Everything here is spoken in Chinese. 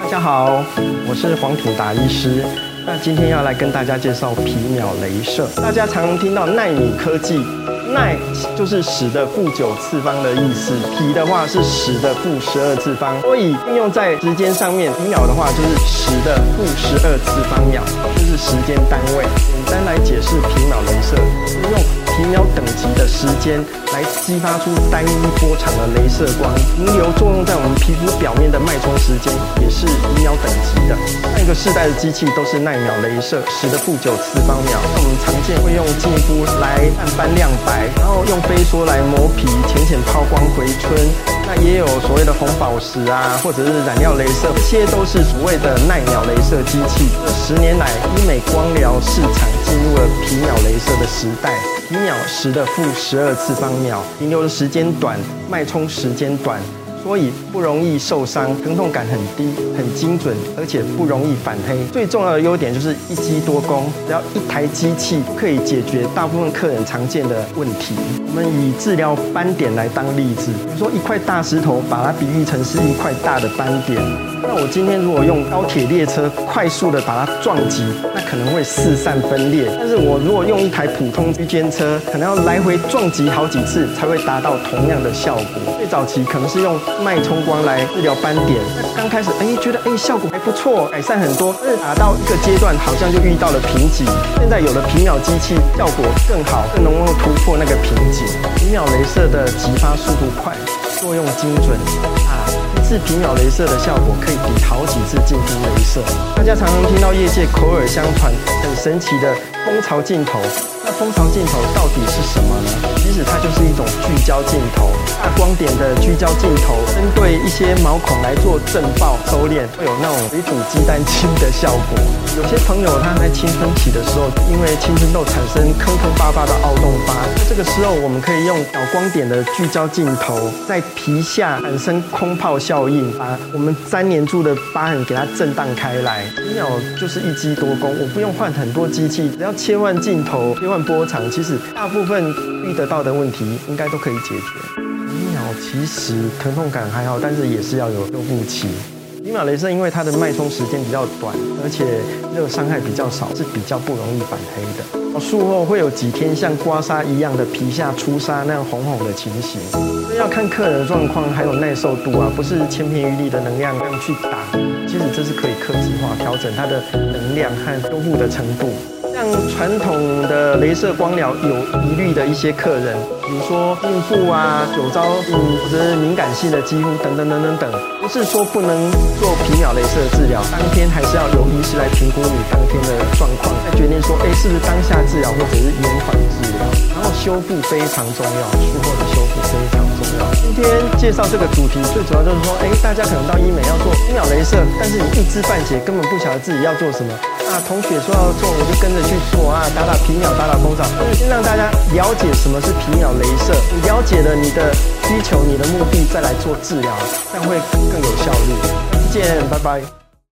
大家好，我是黄土达医师。那今天要来跟大家介绍皮秒镭射。大家常听到纳米科技，耐就是十的负九次方的意思，皮的话是十的负十二次方，所以应用在时间上面，皮秒的话就是十的负十二次方秒，就是时间单位。简单来解释皮秒镭射，时间来激发出单一波长的镭射光，停留作用在我们皮肤表面的脉冲时间也是皮秒等级的。上一个世代的机器都是耐秒镭射，十的负九次方秒。那我们常见会用净肤来暗斑亮白，然后用飞梭来磨皮，浅浅抛光回春。那也有所谓的红宝石啊，或者是染料镭射，这些都是所谓的耐秒镭射机器。十年来，医美光疗市场入了皮秒镭射的时代。皮秒十的负十二次方秒，停留的时间短，脉冲时间短。所以不容易受伤，疼痛感很低，很精准，而且不容易反黑。最重要的优点就是一机多功，只要一台机器可以解决大部分客人常见的问题。我们以治疗斑点来当例子，比如说一块大石头，把它比喻成是一块大的斑点。那我今天如果用高铁列车快速的把它撞击，那可能会四散分裂。但是我如果用一台普通区间车，可能要来回撞击好几次才会达到同样的效果。最早期可能是用脉冲光来治疗斑点，刚开始哎觉得哎效果还不错，改善很多，但是打到一个阶段好像就遇到了瓶颈。现在有了皮秒机器，效果更好，更能够突破那个瓶颈。皮秒镭射的激发速度快，作用精准啊，一次皮秒镭射的效果可以比好几次净肤镭射。大家常常听到业界口耳相传很神奇的蜂巢镜头。那蜂巢镜头到底是什么呢？其实它就是一种聚焦镜头，大光点的聚焦镜头，针对一些毛孔来做震爆收敛，会有那种水煮鸡蛋清的效果。有些朋友他在青春期的时候，因为青春痘产生坑坑巴巴的凹洞疤，这个时候我们可以用小光点的聚焦镜头，在皮下产生空泡效应，把我们粘连住的疤痕给它震荡开来。皮秒就是一机多功，我不用换很多机器，只要切换镜头，切换。波长其实大部分遇得到的问题应该都可以解决。皮秒其实疼痛感还好，但是也是要有修复期。皮秒镭射因为它的脉冲时间比较短，而且热伤害比较少，是比较不容易反黑的。术后会有几天像刮痧一样的皮下出痧那样红红的情形，要看客人的状况还有耐受度啊，不是千篇一律的能量这样去打。其实这是可以克制化调整它的能量和修复的程度。像传统的镭射光疗有疑虑的一些客人，比如说孕妇啊、酒糟嗯或者是敏感性的肌肤等等等等等，不是说不能做皮秒镭射治疗，当天还是要由医师来评估你当天的状况，再决定说，哎，是不是当下治疗或者是延缓治疗。然后修复非常重要，术后的修复非常重要。今天介绍这个主题，最主要就是说，哎，大家可能到医美要做皮秒镭射，但是你一知半解，根本不晓得自己要做什么。那同学说要做，我就跟着去做啊，打打皮秒，打打蜂巢，先让大家了解什么是皮秒镭射。了解了你的需求、你的目的，再来做治疗，这样会更有效率。再见，拜拜。